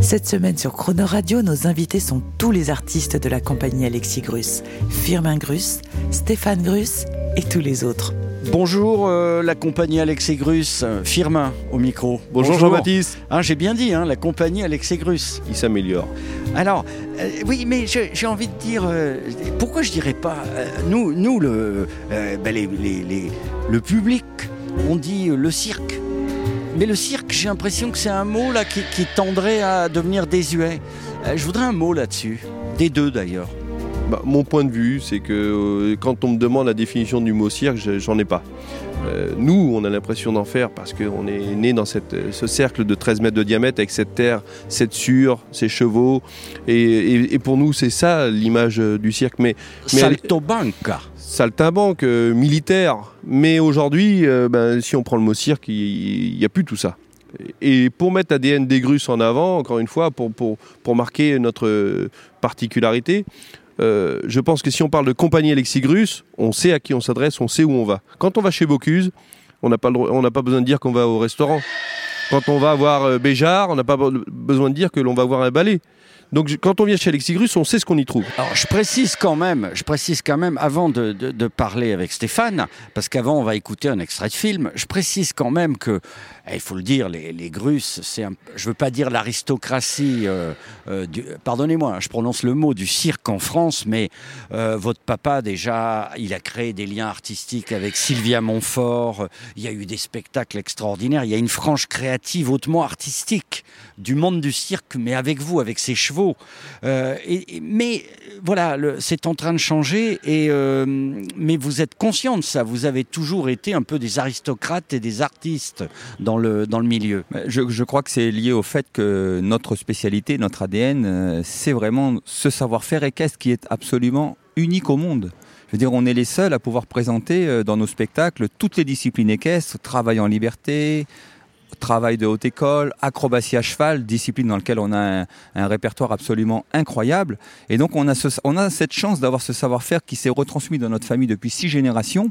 Cette semaine sur Croner Radio, nos invités sont tous les artistes de la compagnie Alexis Grus, Firmin Grus, Stéphane Grus et tous les autres. Bonjour euh, la compagnie Alexis Grus, Firmin au micro. Bonjour, Jean-Baptiste. Hein, J'ai bien dit, hein, la compagnie Alexis Grus. Il s'améliore. Alors, euh, oui, mais je- j'ai envie de dire, euh, pourquoi je dirais pas, euh, nous, nous le, euh, ben, les- les- les- le public, on dit le cirque. Mais le cirque, j'ai l'impression que c'est un mot là qui, qui tendrait à devenir désuet. Euh, je voudrais un mot là-dessus, des deux d'ailleurs. Bah, mon point de vue, c'est que euh, quand on me demande la définition du mot cirque, je- j'en ai pas. Euh, nous, on a l'impression d'en faire parce qu'on est né dans cette, ce cercle de 13 mètres de diamètre avec cette terre, cette sûre, ces chevaux. Et, et- et pour nous, c'est ça l'image du cirque. Mais, mais elle- Saltobanca. Saltimbanque, euh, militaire. Mais aujourd'hui, euh, ben, si on prend le mot cirque, il n'y a plus tout ça. Et pour mettre ADN des Grusses en avant, encore une fois, pour, pour, pour marquer notre particularité, euh, je pense que si on parle de compagnie Alexis Grus, on sait à qui on s'adresse, on sait où on va. Quand on va chez Bocuse, on n'a pas, pas besoin de dire qu'on va au restaurant. Quand on va voir Béjart, on n'a pas be- besoin de dire que l'on va voir un ballet. Donc quand on vient chez Alexis Grus, on sait ce qu'on y trouve. Alors, je précise quand même, je précise quand même, avant de, parler avec Stéphane, parce qu'avant on va écouter un extrait de film, je précise quand même que, il faut le dire, les, les Grusses, c'est, un- je veux pas dire l'aristocratie, euh, euh, pardonnez-moi, hein, je prononce le mot du cirque en France, mais euh, votre papa déjà, il a créé des liens artistiques avec Sylvia Montfort, il y a eu des spectacles extraordinaires, il y a une frange créative hautement artistique du monde du cirque, mais avec vous, avec ses chevaux. Mais voilà, c'est en train de changer. Mais vous êtes conscient de ça. Vous avez toujours été un peu des aristocrates et des artistes dans dans le milieu. Je, crois que c'est lié au fait que notre spécialité, notre ADN, euh, c'est vraiment ce savoir-faire équestre qui est absolument unique au monde. Je veux dire, on est les seuls à pouvoir présenter euh, dans nos spectacles toutes les disciplines équestres, travail en liberté, travail de haute école, acrobatie à cheval, discipline dans laquelle on a un, répertoire absolument incroyable. Et donc on a, on a cette chance d'avoir ce savoir-faire qui s'est retransmis dans notre famille depuis six générations.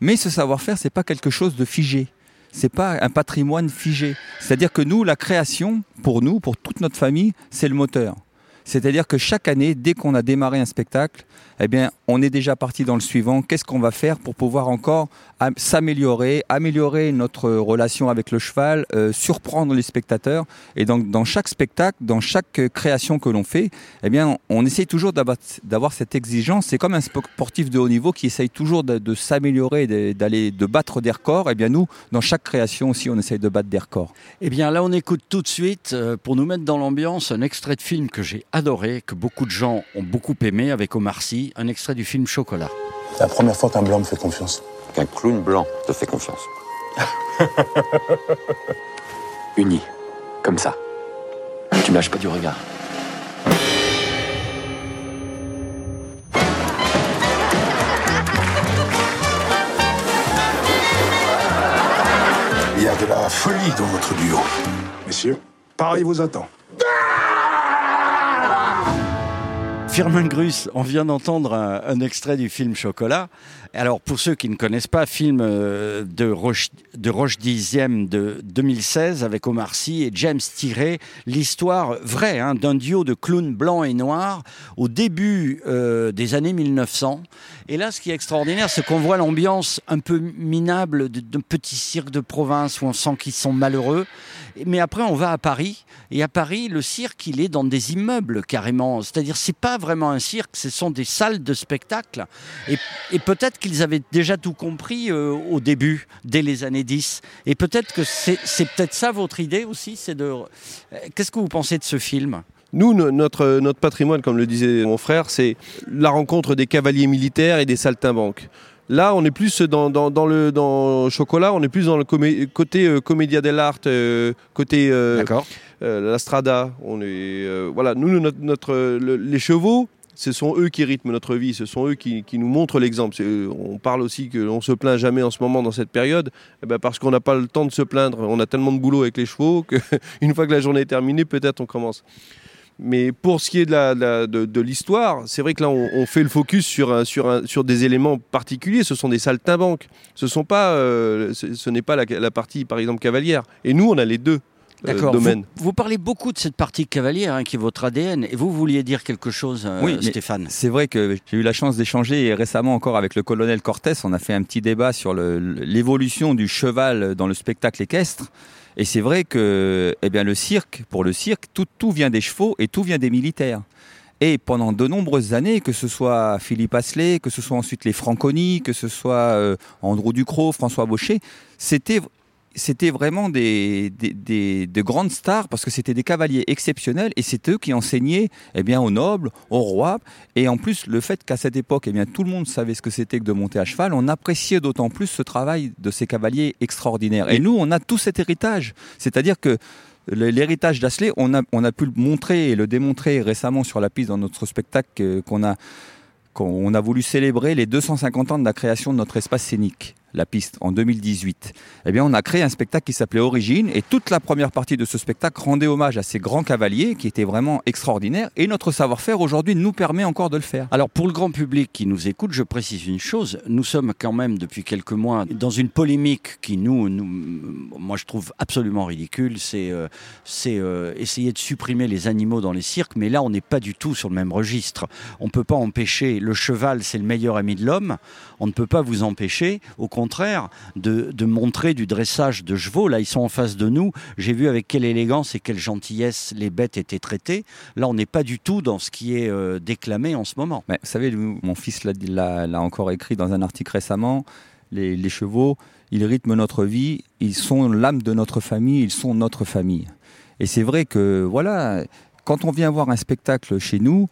Mais ce savoir-faire, c'est pas quelque chose de figé. C'est pas un patrimoine figé. C'est-à-dire que nous, la création, pour nous, pour toute notre famille, c'est le moteur. C'est-à-dire que chaque année, dès qu'on a démarré un spectacle, eh bien, on est déjà parti dans le suivant. Qu'est-ce qu'on va faire pour pouvoir encore am- s'améliorer, améliorer notre relation avec le cheval, euh, surprendre les spectateurs? Et donc, dans chaque spectacle, dans chaque euh, création que l'on fait, eh bien, on essaye toujours d'avoir cette exigence. C'est comme un sportif de haut niveau qui essaye toujours de, s'améliorer, d'aller, de battre des records. Eh bien, nous, dans chaque création aussi, on essaye de battre des records. Eh bien là, on écoute tout de suite euh, pour nous mettre dans l'ambiance un extrait de film que j'ai adoré, que beaucoup de gens ont beaucoup aimé avec Omar Sy, un extrait du film Chocolat. La première fois qu'un blanc me fait confiance. qu'un clown blanc te fait confiance. Uni. Comme ça. Tu me lâches pas du regard. il y a de la folie dans votre duo. Messieurs, Paris vous attend. Firmin Grus, on vient d'entendre un, extrait du film Chocolat. Alors, pour ceux qui ne connaissent pas, film euh, de Roche, de Roche Dixième de 2016 avec Omar Sy et James Tiré, l'histoire vraie hein, d'un duo de clowns blancs et noirs au début euh, des années 1900. Et là, ce qui est extraordinaire, c'est qu'on voit l'ambiance un peu minable d'un petit cirque de province où on sent qu'ils sont malheureux. Mais après, on va à Paris. Et à Paris, le cirque, il est dans des immeubles carrément. C'est-à-dire, c'est pas vraiment un cirque, ce sont des salles de spectacle. Et, peut-être qu'ils avaient déjà tout compris euh, au début, dès les années 10. Et peut-être que c'est peut-être ça votre idée aussi, c'est de. Euh, Qu'est-ce que vous pensez de ce film? Nous, no- notre, notre patrimoine, comme le disait mon frère, c'est la rencontre des cavaliers militaires et des saltimbanques. Là, on est plus dans, dans, dans le dans Chocolat, on est plus dans le comé- côté euh, comédia dell'arte, euh, côté euh, la strada. On est voilà, nous notre, notre le- les chevaux ce sont eux qui rythment notre vie, ce sont eux qui, qui nous montrent l'exemple. On parle aussi qu'on se plaint jamais en ce moment dans cette période, eh ben parce qu'on n'a pas le temps de se plaindre. On a tellement de boulot avec les chevaux qu'une fois que la journée est terminée, peut-être on commence. Mais pour ce qui est de la- de la- de de l'histoire, c'est vrai que là, on, on fait le focus sur, un- sur, un- sur des éléments particuliers. Ce sont des saltimbanques. Ce, sont pas, euh, ce, ce n'est pas la, la partie, par exemple, cavalière. Et nous, on a les deux euh, D'accord. domaines. Vous, vous parlez beaucoup de cette partie cavalière hein, qui est votre ADN. Et vous, vous vouliez dire quelque chose, euh, Oui, Stéphane? C'est vrai que j'ai eu la chance d'échanger récemment encore avec le colonel Cortés. On a fait un petit débat sur le- l'évolution du cheval dans le spectacle équestre. Et c'est vrai que eh bien, le cirque, pour le cirque, tout, vient des chevaux et tout vient des militaires. Et pendant de nombreuses années, que ce soit Philippe Asselet, que ce soit ensuite les Franconi, que ce soit euh, Andrew Ducrot, François Baucher, c'était c'était vraiment des, des, des- de grandes stars parce que c'était des cavaliers exceptionnels et c'est eux qui enseignaient eh bien, aux nobles, aux rois. Et en plus, le fait qu'à cette époque, eh bien, tout le monde savait ce que c'était que de monter à cheval, on appréciait d'autant plus ce travail de ces cavaliers extraordinaires. Et nous, on a tout cet héritage. C'est-à-dire que l'héritage d'Asley, on a, on a pu le montrer et le démontrer récemment sur la piste dans notre spectacle qu'on a, qu'on a voulu célébrer les 250 ans de la création de notre espace scénique, la piste, en 2018. Eh bien, on a créé un spectacle qui s'appelait Origine et toute la première partie de ce spectacle rendait hommage à ces grands cavaliers qui étaient vraiment extraordinaires et notre savoir-faire aujourd'hui nous permet encore de le faire. Alors pour le grand public qui nous écoute, je précise une chose. Nous sommes quand même depuis quelques mois dans une polémique qui nous, moi je trouve absolument ridicule. C'est euh, euh, essayer de supprimer les animaux dans les cirques, mais là on n'est pas du tout sur le même registre. On peut pas empêcher le cheval, c'est le meilleur ami de l'homme. On ne peut pas vous empêcher, au contraire, de, de montrer du dressage de chevaux. Là ils sont en face de nous. J'ai vu avec quelle élégance et quelle gentillesse les bêtes étaient traitées. Là on n'est pas du tout dans ce qui est euh, déclamé en ce moment. Mais vous savez, mon fils l'a encore écrit dans un article récemment, les, les chevaux, ils rythment notre vie, ils sont l'âme de notre famille, ils sont notre famille. Et c'est vrai que, voilà, quand on vient voir un spectacle chez nous,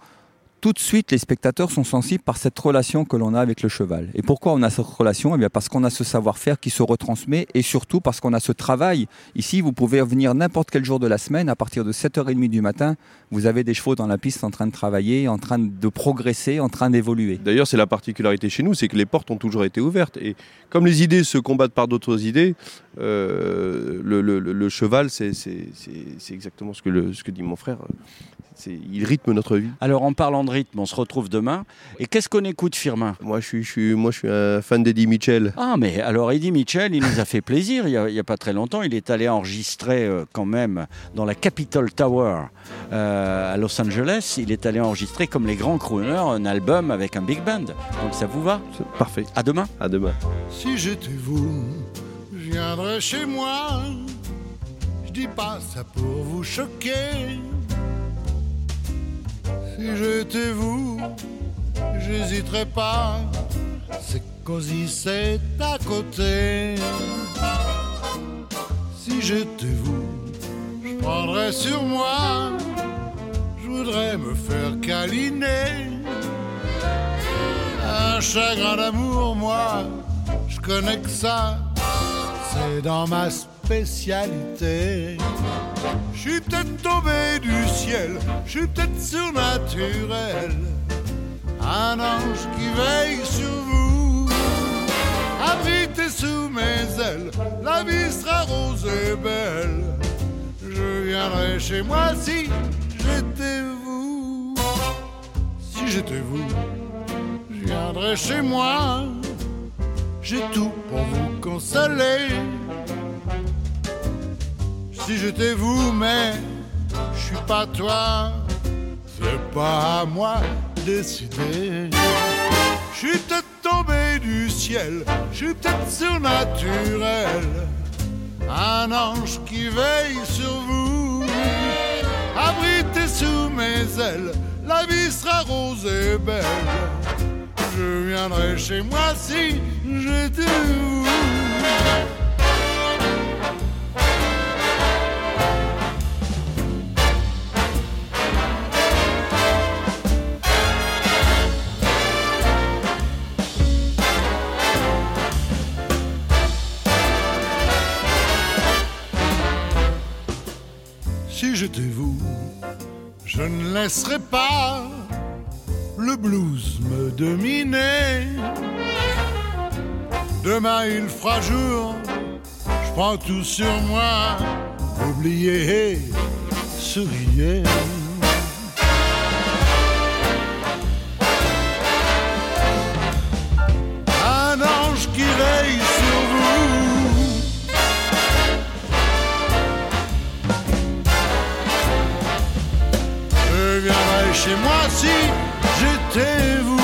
tout de suite, les spectateurs sont sensibles par cette relation que l'on a avec le cheval. Et pourquoi on a cette relation? Eh bien, parce qu'on a ce savoir-faire qui se retransmet et surtout parce qu'on a ce travail. Ici, vous pouvez venir n'importe quel jour de la semaine, à partir de 7h30 du matin, vous avez des chevaux dans la piste en train de travailler, en train de progresser, en train d'évoluer. D'ailleurs, c'est la particularité chez nous, c'est que les portes ont toujours été ouvertes. Et comme les idées se combattent par d'autres idées, euh, le, cheval, c'est exactement ce que dit mon frère. C'est- Il rythme notre vie. Alors en parlant de rythme, on se retrouve demain. Et qu'est-ce qu'on écoute, Firmin? Moi, je suis, je suis- moi, je suis un fan d'Eddie Mitchell. Ah mais alors Eddie Mitchell, il nous a fait plaisir il n'y a, pas très longtemps. Il est allé enregistrer euh, quand même dans la Capitol Tower euh, à Los Angeles. Il est allé enregistrer comme les grands crooners un album avec un big band. Donc ça vous va? C'est Parfait. À demain. À demain. Si j'étais vous, je viendrais chez moi. Je dis pas ça pour vous choquer. Si j'étais vous, j'hésiterais pas. C'est cosy, c'est à côté. Si j'étais vous, je prendrais sur moi. Je voudrais me faire câliner. Un chagrin d'amour, moi, je connais que ça. C'est dans ma Je suis peut-être tombé du ciel, je suis peut-être surnaturel. Un ange qui veille sur vous. Abrité sous mes ailes, la vie sera rose et belle. Je viendrai chez moi si j'étais vous. Si j'étais vous, je viendrai chez moi. J'ai tout pour vous consoler. Si j'étais vous, mais je suis pas toi, c'est pas à moi de décider. Je suis peut-être tombé du ciel, je suis peut-être surnaturel. Un ange qui veille sur vous, abrité sous mes ailes, la vie sera rose et belle. Je viendrai chez moi si j'étais vous. Je ne laisserais pas le blues me dominait. Demain il fera jour, je prends tout sur moi. Oubliez, souriez. Si j'étais vous.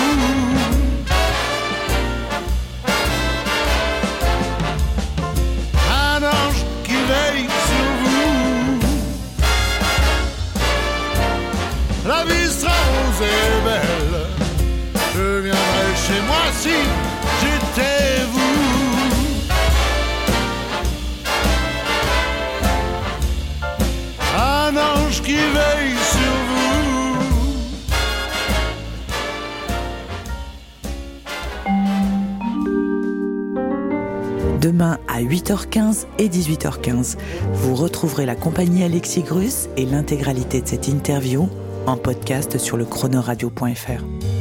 Un ange qui veille sur vous. La vie sera rose et belle. Je viendrai chez moi si Demain à 8h15 et 18h15, vous retrouverez la compagnie Alexis Grus et l'intégralité de cette interview en podcast sur le chronoradio.fr.